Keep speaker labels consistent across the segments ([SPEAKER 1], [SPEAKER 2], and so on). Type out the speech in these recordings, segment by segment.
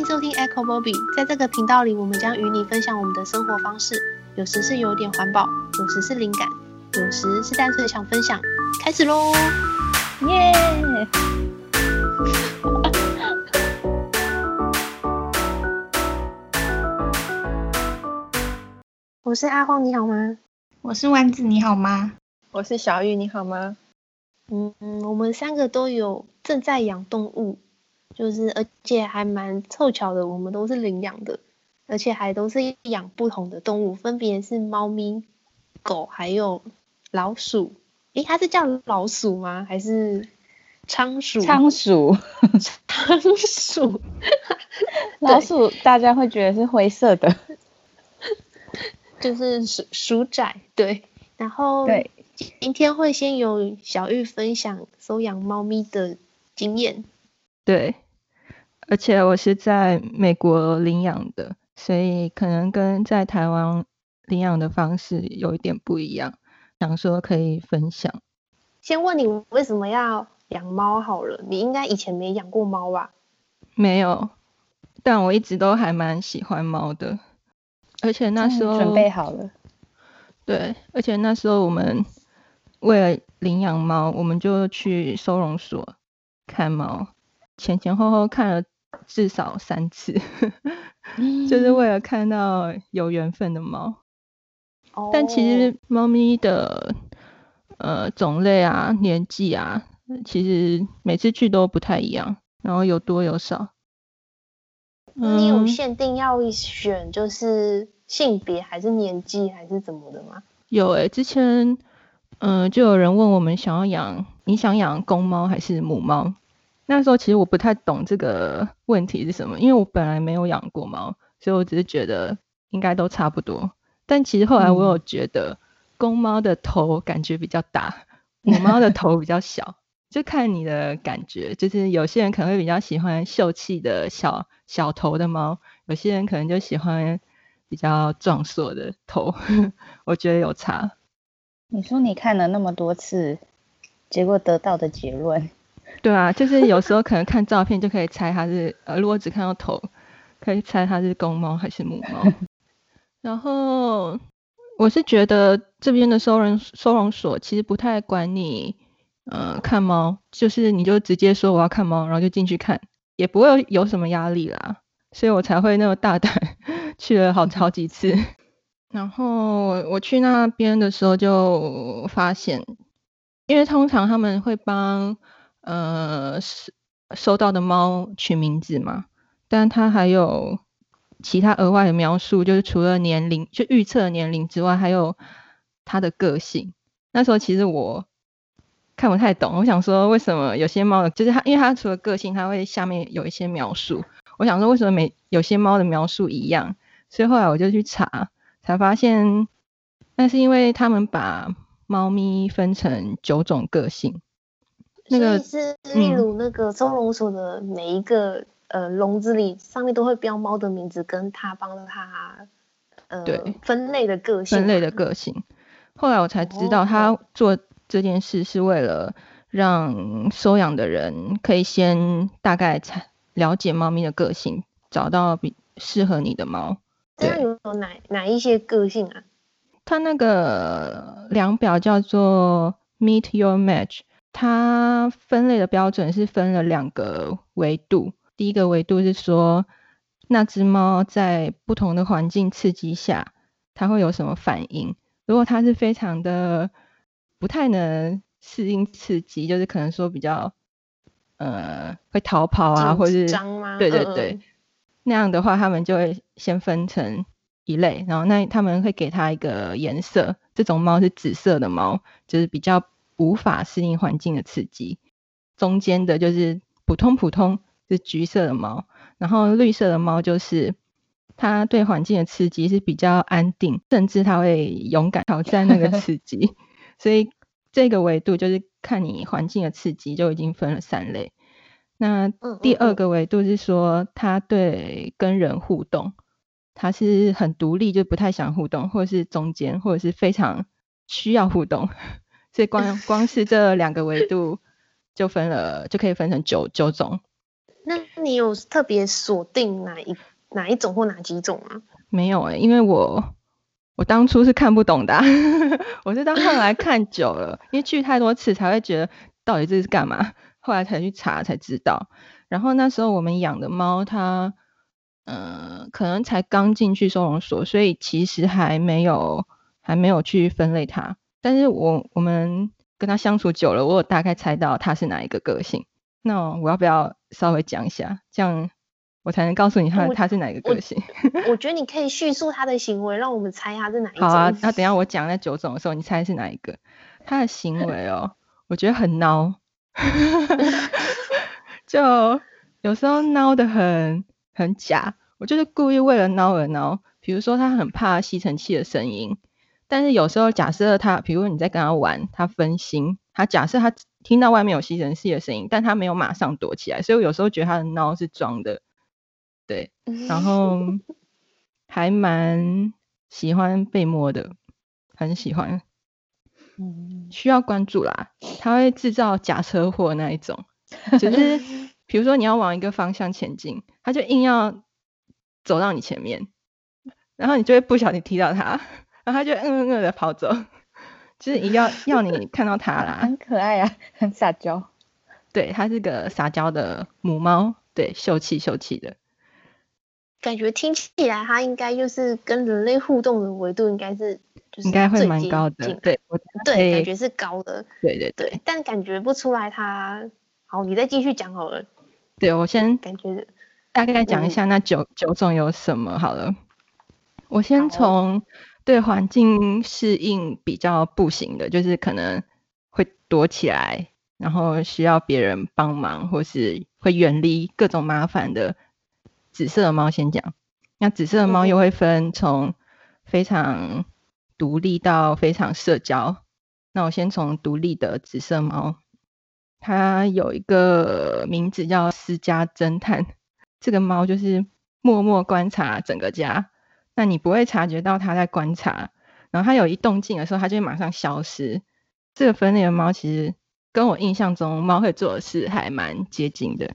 [SPEAKER 1] 迎收听 Echo Bobby，在这个频道里，我们将与你分享我们的生活方式，有时是有点环保，有时是灵感，有时是单纯想分享。开始喽！耶！我是阿荒，你好吗？
[SPEAKER 2] 我是丸子，你好吗？
[SPEAKER 3] 我是小玉，你好吗？
[SPEAKER 1] 嗯嗯，我们三个都有正在养动物。就是，而且还蛮凑巧的，我们都是领养的，而且还都是养不同的动物，分别是猫咪、狗还有老鼠。诶，它是叫老鼠吗？还是仓鼠？
[SPEAKER 3] 仓鼠，
[SPEAKER 1] 仓鼠。
[SPEAKER 3] 老鼠大家会觉得是灰色的，
[SPEAKER 1] 就是鼠鼠仔。对，然后
[SPEAKER 3] 对，
[SPEAKER 1] 今天会先由小玉分享收养猫咪的经验。
[SPEAKER 2] 对。而且我是在美国领养的，所以可能跟在台湾领养的方式有一点不一样，想说可以分享。
[SPEAKER 1] 先问你为什么要养猫好了，你应该以前没养过猫吧？
[SPEAKER 2] 没有，但我一直都还蛮喜欢猫的，而且那时候
[SPEAKER 3] 准备好了。
[SPEAKER 2] 对，而且那时候我们为了领养猫，我们就去收容所看猫，前前后后看了。至少三次，就是为了看到有缘分的猫。
[SPEAKER 1] Oh.
[SPEAKER 2] 但其实猫咪的呃种类啊、年纪啊，其实每次去都不太一样，然后有多有少。
[SPEAKER 1] 你有限定要选就是性别还是年纪还是怎么的吗？
[SPEAKER 2] 有诶、欸，之前嗯、呃、就有人问我们想要养，你想养公猫还是母猫？那时候其实我不太懂这个问题是什么，因为我本来没有养过猫，所以我只是觉得应该都差不多。但其实后来我有觉得，公猫的头感觉比较大，母猫的头比较小，就看你的感觉。就是有些人可能会比较喜欢秀气的小小头的猫，有些人可能就喜欢比较壮硕的头。我觉得有差。
[SPEAKER 3] 你说你看了那么多次，结果得到的结论？
[SPEAKER 2] 对啊，就是有时候可能看照片就可以猜它是，呃，如果只看到头，可以猜它是公猫还是母猫。然后我是觉得这边的收容收容所其实不太管你，呃，看猫，就是你就直接说我要看猫，然后就进去看，也不会有什么压力啦，所以我才会那么大胆 去了好好几次。然后我去那边的时候就发现，因为通常他们会帮。呃，收收到的猫取名字嘛，但它还有其他额外的描述，就是除了年龄，就预测年龄之外，还有它的个性。那时候其实我看不太懂，我想说为什么有些猫，就是它，因为它除了个性，它会下面有一些描述。我想说为什么每有些猫的描述一样，所以后来我就去查，才发现那是因为他们把猫咪分成九种个性。
[SPEAKER 1] 那个是例如那个收容所的每一个、嗯、呃笼子里上面都会标猫的名字，跟它帮了他呃对分类的个性。
[SPEAKER 2] 分类的个性。后来我才知道，他做这件事是为了让收养的人可以先大概才了解猫咪的个性，找到比适合你的猫。
[SPEAKER 1] 这样有哪哪一些个性啊？
[SPEAKER 2] 他那个量表叫做 Meet Your Match。它分类的标准是分了两个维度，第一个维度是说那只猫在不同的环境刺激下，它会有什么反应。如果它是非常的不太能适应刺激，就是可能说比较呃会逃跑啊，或者是对对对，嗯嗯那样的话，他们就会先分成一类，然后那他们会给它一个颜色，这种猫是紫色的猫，就是比较。无法适应环境的刺激，中间的就是普通普通，是橘色的猫，然后绿色的猫就是它对环境的刺激是比较安定，甚至它会勇敢挑战那个 刺激，所以这个维度就是看你环境的刺激就已经分了三类。那第二个维度是说它对跟人互动，它是很独立，就不太想互动，或者是中间，或者是非常需要互动。所以光光是这两个维度就分了，就可以分成九九种。
[SPEAKER 1] 那你有特别锁定哪一哪一种或哪几种吗？
[SPEAKER 2] 没有哎、欸，因为我我当初是看不懂的、啊，我是到后来看久了，因为去太多次才会觉得到底这是干嘛，后来才去查才知道。然后那时候我们养的猫，它嗯、呃、可能才刚进去收容所，所以其实还没有还没有去分类它。但是我我们跟他相处久了，我有大概猜到他是哪一个个性。那我要不要稍微讲一下，这样我才能告诉你他他是哪一个个性？
[SPEAKER 1] 我，我觉得你可以叙述他的行为，让我们猜他是哪一种。
[SPEAKER 2] 好啊，那等一下我讲那九种的时候，你猜是哪一个？他的行为哦，我觉得很孬，就有时候孬的很很假。我就是故意为了孬而孬，比如说他很怕吸尘器的声音。但是有时候，假设他，比如你在跟他玩，他分心，他假设他听到外面有吸尘器的声音，但他没有马上躲起来，所以我有时候觉得他的孬是装的，对，然后 还蛮喜欢被摸的，很喜欢，需要关注啦，他会制造假车祸那一种，就是 比如说你要往一个方向前进，他就硬要走到你前面，然后你就会不小心踢到他。然后他就嗯嗯嗯的跑走，就是一要要你看到它啦，
[SPEAKER 3] 很可爱啊，很撒娇。
[SPEAKER 2] 对，它是个撒娇的母猫，对，秀气秀气的。
[SPEAKER 1] 感觉听起来它应该就是跟人类互动的维度应该是，就是
[SPEAKER 2] 应该会蛮高的。对，我
[SPEAKER 1] 对，感觉是高的。
[SPEAKER 2] 对对对，
[SPEAKER 1] 对，但感觉不出来它。好，你再继续讲好了。
[SPEAKER 2] 对，我先
[SPEAKER 1] 感觉
[SPEAKER 2] 大概讲一下那九、嗯、九种有什么好了。我先从。对环境适应比较不行的，就是可能会躲起来，然后需要别人帮忙，或是会远离各种麻烦的紫色的猫。先讲，那紫色的猫又会分从非常独立到非常社交。那我先从独立的紫色猫，它有一个名字叫私家侦探。这个猫就是默默观察整个家。那你不会察觉到它在观察，然后它有一动静的时候，它就会马上消失。这个分类的猫其实跟我印象中猫会做的事还蛮接近的，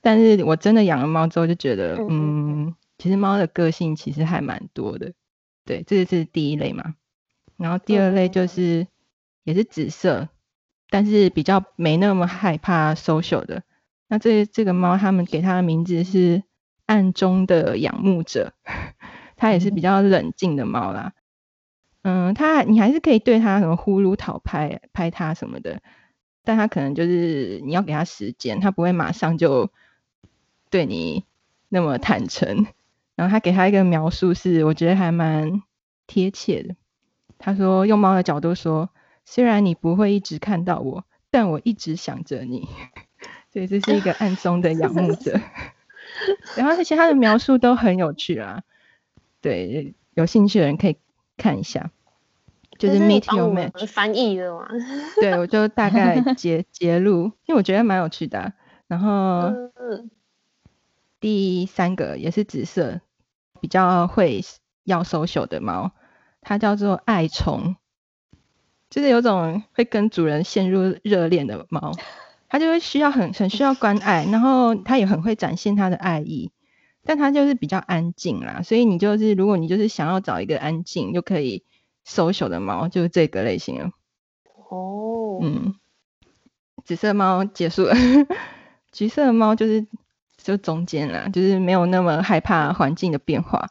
[SPEAKER 2] 但是我真的养了猫之后就觉得，嗯，其实猫的个性其实还蛮多的。对，这是第一类嘛。然后第二类就是也是紫色，但是比较没那么害怕 social 的。那这这个猫，他们给它的名字是暗中的仰慕者。它也是比较冷静的猫啦，嗯，它你还是可以对它什么呼噜讨拍拍它什么的，但它可能就是你要给它时间，它不会马上就对你那么坦诚。然后他给他一个描述是，我觉得还蛮贴切的。他说用猫的角度说，虽然你不会一直看到我，但我一直想着你。所以这是一个暗中的仰慕者。然后这些他的描述都很有趣啊。对，有兴趣的人可以看一下，就是 Meet Your Match
[SPEAKER 1] 翻译的嘛。
[SPEAKER 2] 对，我就大概截 截录，因为我觉得蛮有趣的啊。然后第三个也是紫色，比较会要 social 的猫，它叫做爱虫，就是有种会跟主人陷入热恋的猫，它就会需要很很需要关爱，然后它也很会展现它的爱意。但它就是比较安静啦，所以你就是如果你就是想要找一个安静又可以 social 的猫，就是这个类型了。
[SPEAKER 1] 哦，
[SPEAKER 2] 嗯，紫色猫结束了，橘色猫就是就中间啦，就是没有那么害怕环境的变化。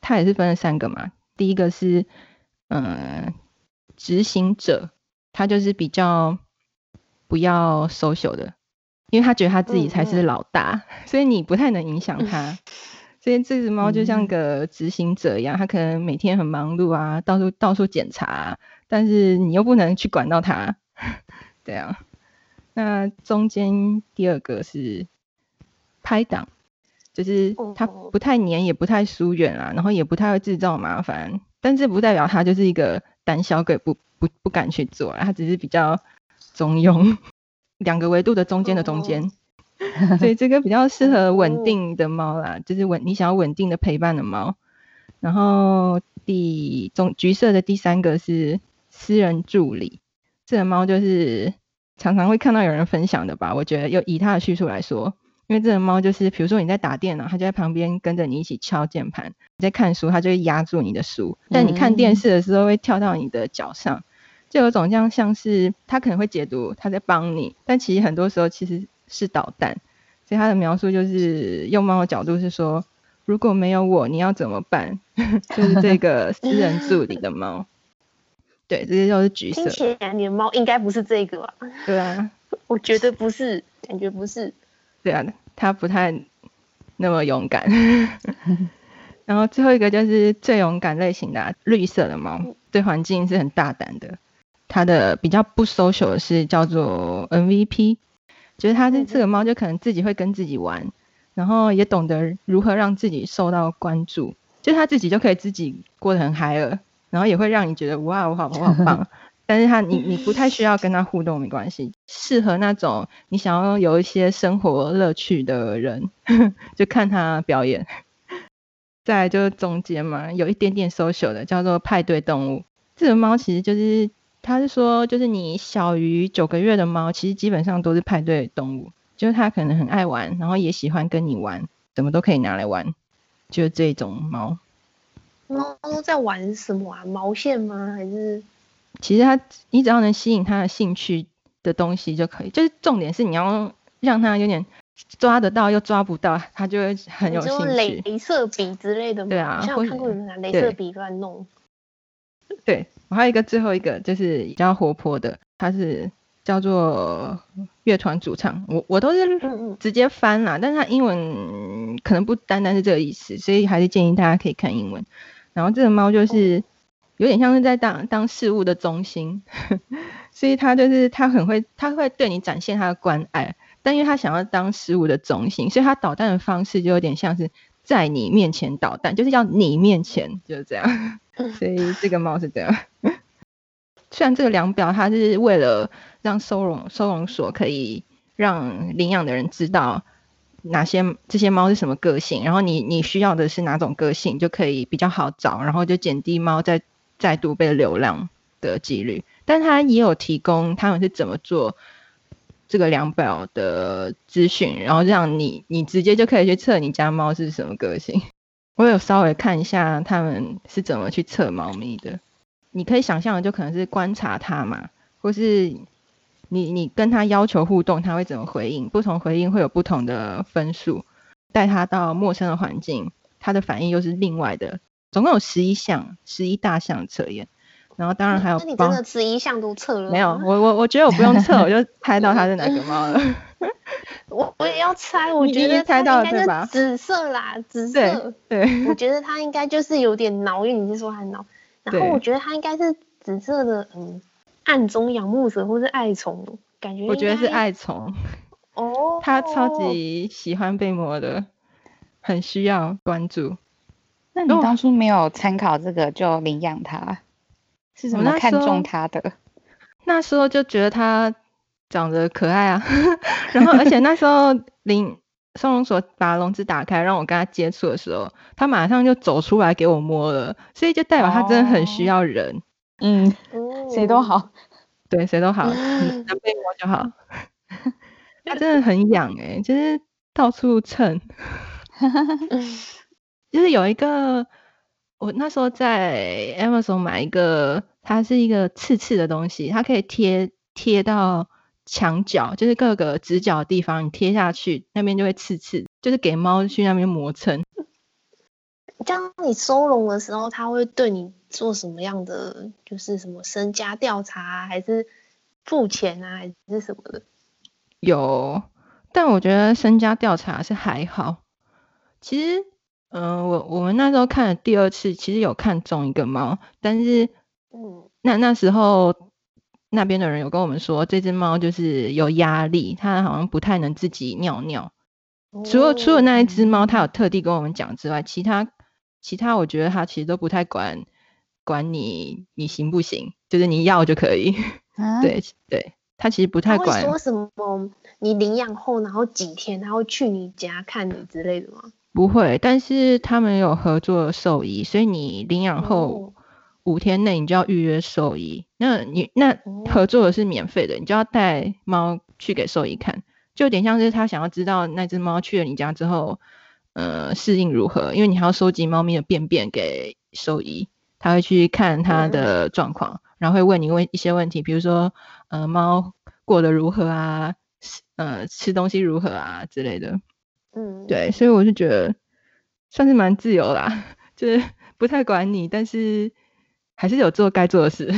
[SPEAKER 2] 它也是分了三个嘛，第一个是嗯执行者，它就是比较不要 social 的。因为他觉得他自己才是老大，嗯嗯，所以你不太能影响他。嗯、所以这只猫就像个执行者一样，它可能每天很忙碌啊，到处到处检查，啊，但是你又不能去管到它。对啊。那中间第二个是拍档，就是它不太黏，也不太疏远啊，然后也不太会制造麻烦，但这不代表它就是一个胆小鬼，不不不敢去做，啊它只是比较中庸。两个维度的中间的中间，所以这个比较适合稳定的猫啦，就是稳你想要稳定的陪伴的猫。然后第中橘色的第三个是私人助理，这个猫就是常常会看到有人分享的吧？我觉得，又以它的叙述来说，因为这个猫就是，比如说你在打电脑，它就在旁边跟着你一起敲键盘；你在看书，它就会压住你的书。但你看电视的时候，会跳到你的脚上，就有种这样像是他可能会解读他在帮你，但其实很多时候其实是捣蛋。所以他的描述就是用猫的角度是说，如果没有我，你要怎么办？就是这个私人助理的猫。对，这些都是橘色。听
[SPEAKER 1] 起来你的猫应该不是这个吧？
[SPEAKER 2] 对啊，
[SPEAKER 1] 我觉得不是，感觉不是。
[SPEAKER 2] 对啊，它不太那么勇敢。然后最后一个就是最勇敢类型的、啊、绿色的猫，对环境是很大胆的。它的比较不 social 的是叫做 MVP，就是它这这个猫就可能自己会跟自己玩，然后也懂得如何让自己受到关注，就它自己就可以自己过得很嗨了。然后也会让你觉得哇，我好我好棒，但是它你你不太需要跟它互动没关系，适合那种你想要有一些生活乐趣的人，就看它表演。再来就是中间嘛，有一点点 social 的叫做派对动物。这个猫其实就是，他是说就是你小于九个月的猫，其实基本上都是派对动物，就是它可能很爱玩，然后也喜欢跟你玩，什么都可以拿来玩，就是这种猫。
[SPEAKER 1] 猫都在玩什么啊？毛线吗？还是？
[SPEAKER 2] 其实它，你只要能吸引它的兴趣的东西就可以。就是重点是你要让它有点抓得到又抓不到，它就会很有兴趣。
[SPEAKER 1] 镭射笔之类的吗？
[SPEAKER 2] 对啊，
[SPEAKER 1] 像我看过有人拿镭射笔乱弄。
[SPEAKER 2] 对，对我还有一个最后一个就是比较活泼的，它是叫做乐团主唱。我我都是直接翻啦，但是它英文可能不单单是这个意思，所以还是建议大家可以看英文。然后这个猫就是有点像是在当当事物的中心，所以它就是它很会，它会对你展现它的关爱，但因为它想要当事物的中心，所以它捣蛋的方式就有点像是在你面前捣蛋，就是要你面前就是这样。所以这个猫是这样。虽然这个量表它是为了让收容收容所可以让领养的人知道。哪些这些猫是什么个性？然后你你需要的是哪种个性，就可以比较好找，然后就减低猫再再度被流浪的几率。但它也有提供他们是怎么做这个量表的资讯，然后让你你直接就可以去测你家猫是什么个性。我有稍微看一下他们是怎么去测猫咪的，你可以想象的就可能是观察它嘛，或是。你你跟他要求互动，他会怎么回应？不同回应会有不同的分数。带他到陌生的环境，他的反应又是另外的。总共有十一项，十一大项测验。然后当然还有，那
[SPEAKER 1] 你真的十一项都测了？
[SPEAKER 2] 没有，我我我觉得我不用测，我就猜到他是哪个猫了。
[SPEAKER 1] 我我也要猜，我觉得猜到对吧？紫色啦，紫色。
[SPEAKER 2] 对。对
[SPEAKER 1] 我觉得他应该就是有点挠，因为你是说他恼。然后我觉得他应该是紫色的，嗯。暗中仰慕者或是爱宠，感觉
[SPEAKER 2] 我觉得是爱宠
[SPEAKER 1] 哦，
[SPEAKER 2] 他超级喜欢被摸的，很需要关注。
[SPEAKER 3] 那你当初没有参考这个就领养他，是怎么看中他的？
[SPEAKER 2] 那时候就觉得他长得可爱啊，然后而且那时候领收容所把笼子打开让我跟他接触的时候，他马上就走出来给我摸了，所以就代表他真的很需要人。哦
[SPEAKER 3] 嗯，谁都好，
[SPEAKER 2] 对，谁都好，能被摸就好。他真的很痒哎、欸，就是到处蹭。就是有一个，我那时候在 Amazon 买一个，它是一个刺刺的东西，它可以贴贴到墙角，就是各个直角的地方，你贴下去那边就会刺刺，就是给猫去那边磨蹭。
[SPEAKER 1] 这样你收容的时候，它会对你做什么样的？就是什么身家调查，还是付钱啊，还是什么的？
[SPEAKER 2] 有，但我觉得身家调查是还好。其实，嗯、呃，我我们那时候看了第二次，其实有看中一个猫，但是，嗯，那那时候那边的人有跟我们说，这只猫就是有压力，它好像不太能自己尿尿。哦、除了除了那一只猫，它有特地跟我们讲之外，其他。其他我觉得它其实都不太管管你你行不行，就是你要就可以。啊、对对，它其实不太管。
[SPEAKER 1] 说什么？你领养后然后几天它会去你家看你之类的吗？
[SPEAKER 2] 不会，但是他们有合作兽医，所以你领养后五天内你就要预约兽医。那你那合作的是免费的，你就要带猫去给兽医看。就有点像是他想要知道那只猫去了你家之后，呃，适应如何，因为你还要收集猫咪的便便给兽医，他会去看它的状况，嗯、然后会问你问一些问题，比如说，呃，猫过得如何啊，呃，吃东西如何啊之类的。嗯，对，所以我就觉得算是蛮自由啦，就是不太管你，但是还是有做该做的事。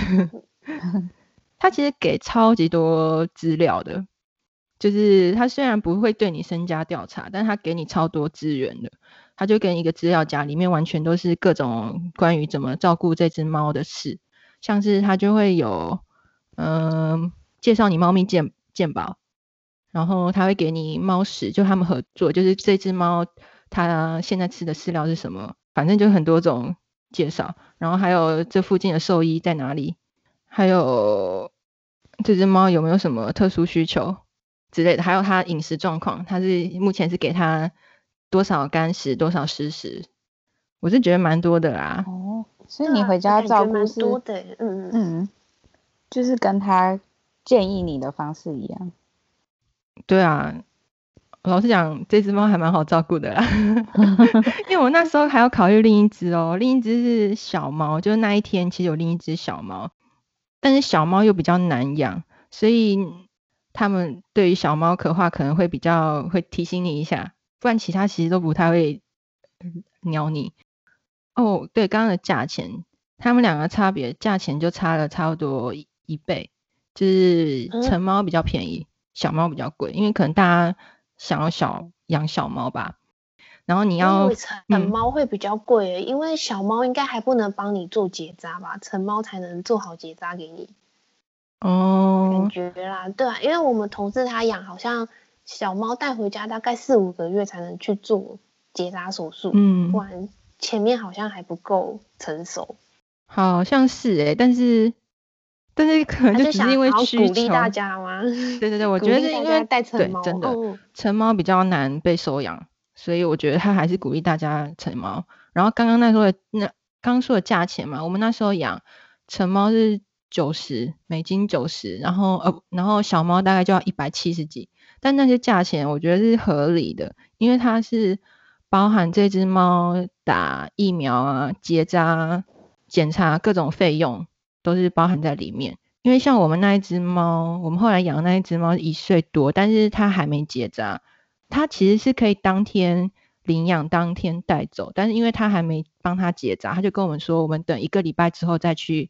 [SPEAKER 2] 他其实给超级多资料的，就是他虽然不会对你身家调查，但他给你超多资源的。他就给你一个资料夹，里面完全都是各种关于怎么照顾这只猫的事，像是他就会有，嗯、呃，介绍你猫咪健健保。然后他会给你猫屎，就他们合作，就是这只猫它现在吃的饲料是什么，反正就很多种介绍。然后还有这附近的兽医在哪里，还有这只猫有没有什么特殊需求之类的，还有它饮食状况，它是目前是给它多少干食，多少湿食，我是觉得蛮多的啦。
[SPEAKER 3] 哦，所以你回家照顾是多的，嗯嗯，就是跟他建议你的方式一样。
[SPEAKER 2] 对啊，老实讲，这只猫还蛮好照顾的啦，因为我那时候还要考虑另一只哦，另一只是小猫，就是那一天其实有另一只小猫，但是小猫又比较难养，所以他们对于小猫可话可能会比较会提醒你一下，不然其他其实都不太会鸟你。哦，对，刚刚的价钱，他们两个差别价钱就差了差不多一倍，就是成猫比较便宜。嗯小猫比较贵，因为可能大家想要小养小猫吧。然后你要
[SPEAKER 1] 成猫会比较贵，嗯，因为小猫应该还不能帮你做结扎吧，成猫才能做好结扎给你。哦，感觉啦，对啊，因为我们同事他养，好像小猫带回家大概四五个月才能去做结扎手术，嗯，不然前面好像还不够成熟。
[SPEAKER 2] 好像是诶、欸，但是。但是可能就只是因为需求，
[SPEAKER 1] 鼓励大家吗？
[SPEAKER 2] 对 对对，我觉得是因为带成猫，真的成猫比较难被收养，所以我觉得他还是鼓励大家成猫。然后刚刚那说的那刚说的价钱嘛，我们那时候养成猫是九十美金九十，然后呃然后小猫大概就要一百七十几，但那些价钱我觉得是合理的，因为它是包含这只猫打疫苗啊、结扎、检查各种费用。都是包含在里面，因为像我们那一只猫，我们后来养的那一只猫一岁多，但是它还没结扎，它其实是可以当天领养，当天带走，但是因为它还没帮它结扎，他就跟我们说，我们等一个礼拜之后再去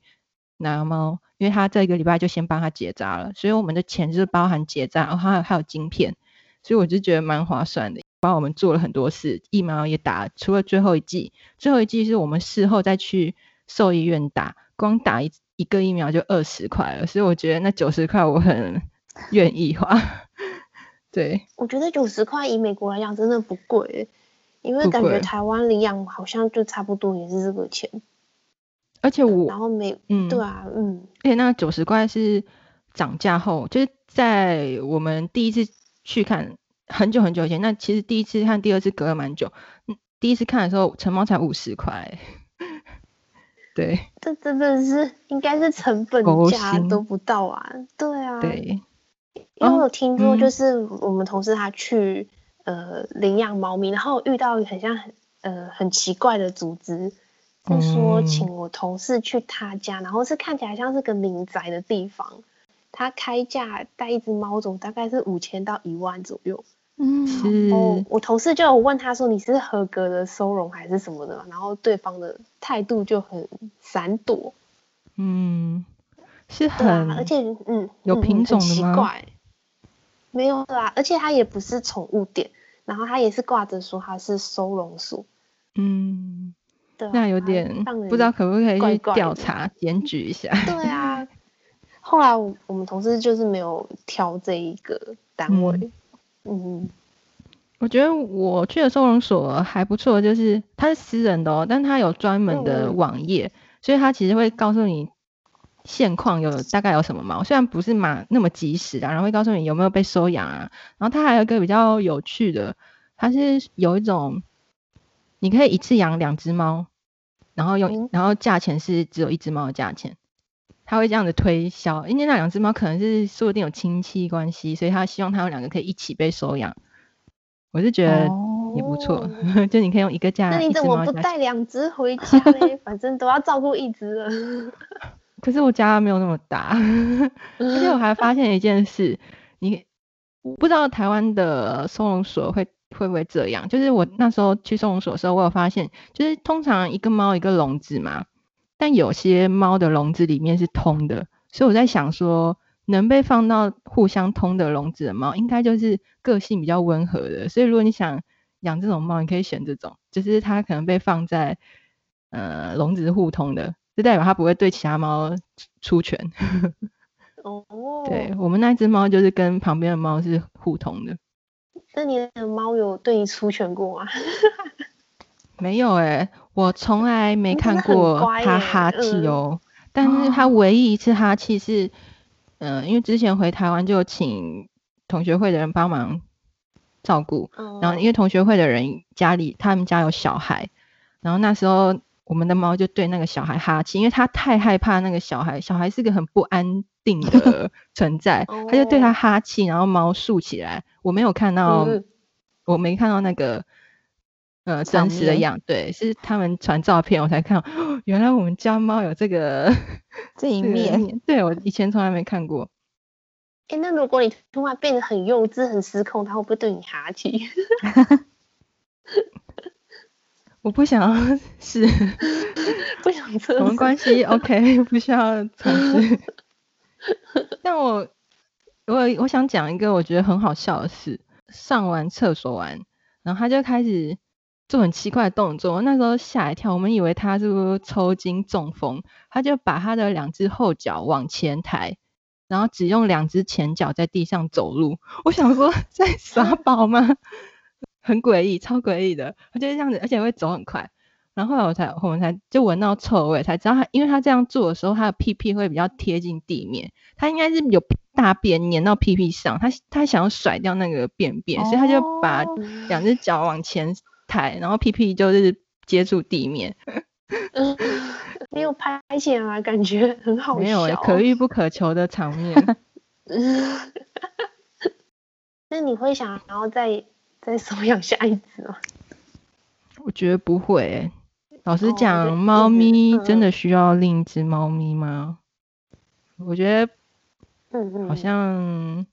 [SPEAKER 2] 拿猫，因为他这一个礼拜就先帮它结扎了，所以我们的钱就是包含结扎，然后还有还有晶片，所以我就觉得蛮划算的，帮我们做了很多事，疫苗也打，除了最后一剂，最后一剂是我们事后再去兽医院打，光打一。一个疫苗就二十块了，所以我觉得那九十块我很愿意花。对，
[SPEAKER 1] 我觉得九十块以美国来讲真的不贵，因为感觉台湾领养好像就差不多也是这个钱。
[SPEAKER 2] 而且我
[SPEAKER 1] 然后没嗯对啊嗯，
[SPEAKER 2] 而且那九十块是涨价后，就是在我们第一次去看很久很久以前，那其实第一次看第二次隔了蛮久，第一次看的时候成猫才五十块。对，
[SPEAKER 1] 这真的是应该是成本价都不到啊！对啊，
[SPEAKER 2] 对，
[SPEAKER 1] 因为我有听说，就是我们同事他去、嗯、呃领养猫咪，然后遇到很像很呃很奇怪的组织，就说请我同事去他家，嗯、然后是看起来像是个民宅的地方，他开价带一只猫走，大概是五千到一万左右。嗯，然后我同事就有问他说，你是合格的收容还是什么的，然后对方的态度就很闪躲。
[SPEAKER 2] 嗯，是很，
[SPEAKER 1] 啊、而且嗯，
[SPEAKER 2] 有品种的吗？嗯、奇怪，
[SPEAKER 1] 没有啦，而且他也不是宠物店，然后他也是挂着说他是收容所。
[SPEAKER 2] 嗯，对、啊，那有点不知道可不可以去调查检举一下。
[SPEAKER 1] 对啊，后来我我们同事就是没有挑这一个单位。嗯嗯，
[SPEAKER 2] 我觉得我去的收容所还不错，就是它是私人的哦，但它有专门的网页，嗯，所以它其实会告诉你现况有大概有什么猫，虽然不是蛮那么及时啊，然后会告诉你有没有被收养啊。然后它还有一个比较有趣的，它是有一种你可以一次养两只猫，然后用，然后价钱是只有一只猫的价钱。他会这样子推销，因为那两只猫可能是说不定有亲戚关系，所以他希望他们两个可以一起被收养。我是觉得也不错，哦、就你可以用一个家。
[SPEAKER 1] 那你怎么不带两只回家呢？反正都要照顾一只了。
[SPEAKER 2] 可是我家没有那么大，而且我还发现一件事，你不知道台湾的收容所会会不会这样？就是我那时候去收容所的时候，我有发现，就是通常一个猫一个笼子嘛。但有些猫的笼子里面是通的，所以我在想说，能被放到互相通的笼子的猫，应该就是个性比较温和的。所以如果你想养这种猫，你可以选这种，就是它可能被放在呃笼子是互通的，就代表它不会对其他猫出拳。哦，对，我们那只猫就是跟旁边的猫是互通的。
[SPEAKER 1] 那你的猫有对你出拳过吗？
[SPEAKER 2] 没有哎、欸，我从来没看过它哈气哦。嗯、但是它唯一一次哈气是，嗯、呃，因为之前回台湾就请同学会的人帮忙照顾，嗯、然后因为同学会的人家里他们家有小孩，然后那时候我们的猫就对那个小孩哈气，因为它太害怕那个小孩，小孩是个很不安定的 存在，它就对它哈气，然后猫竖起来，我没有看到，嗯、我没看到那个。呃，真实的样，对，是他们传照片我才看到，原来我们家猫有这个
[SPEAKER 3] 这一面，
[SPEAKER 2] 对，我以前从来没看过。
[SPEAKER 1] 哎、欸，那如果你突然变得很幼稚、很失控，它会不会对你哈气？
[SPEAKER 2] 我不想要是，
[SPEAKER 1] 不想测试。
[SPEAKER 2] 我们关系 OK，不需要尝试。但我我我想讲一个我觉得很好笑的事，上完厕所完，然后他就开始。做很奇怪的动作，那时候吓一跳，我们以为他是不是抽筋中风，他就把他的两只后脚往前抬，然后只用两只前脚在地上走路。我想说 在耍 宝吗？很诡异，超诡异的。他就是这样子，而且会走很快。然后后来我才我们才就闻到臭味，才知道他，因为他这样做的时候，他的屁屁会比较贴近地面，他应该是有大便粘到屁屁上，他他想要甩掉那个便便，所以他就把两只脚往前。抬，然后屁屁就是接触地面。
[SPEAKER 1] 嗯，没有拍起来感觉很好笑。
[SPEAKER 2] 没有、欸，可遇不可求的场面。
[SPEAKER 1] 那你会想然后再再收养下一只吗？
[SPEAKER 2] 我觉得不会、欸。老实讲，哦、猫咪真的需要另一只猫咪吗？嗯、我觉得，好像，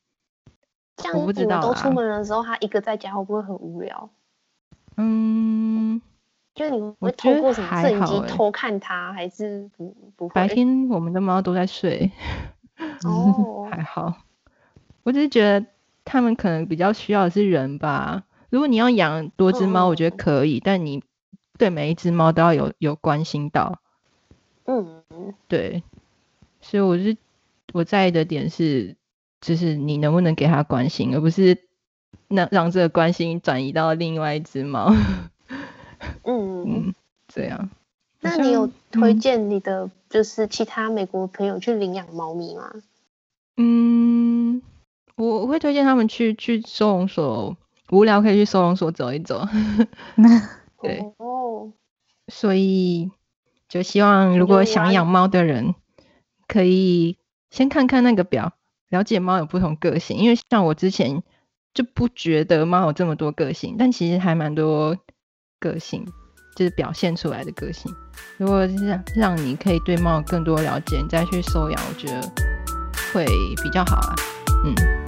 [SPEAKER 1] 像我不知道。都出门的时候，它一个在家会不会很无聊？
[SPEAKER 2] 嗯，
[SPEAKER 1] 就你会透过什么摄影机偷看它，还是不不会？
[SPEAKER 2] 白天我们的猫都在睡，哦，还好。我只是觉得它们可能比较需要的是人吧。如果你要养多只猫，我觉得可以，嗯、但你对每一只猫都要有有关心到。嗯，对。所以我是我在意的点是，就是你能不能给它关心，而不是。那让这个关心转移到另外一只猫。嗯 嗯，这样。
[SPEAKER 1] 那你有推荐你的就是其他美国朋友去领养猫咪吗？
[SPEAKER 2] 嗯，我我会推荐他们去去收容所，无聊可以去收容所走一走。对哦，所以就希望如果想养猫的人，可以先看看那个表，了解猫有不同个性，因为像我之前。就不觉得猫有这么多个性，但其实还蛮多个性，就是表现出来的个性。如果让让你可以对猫更多了解，你再去收养，我觉得会比较好啊。嗯。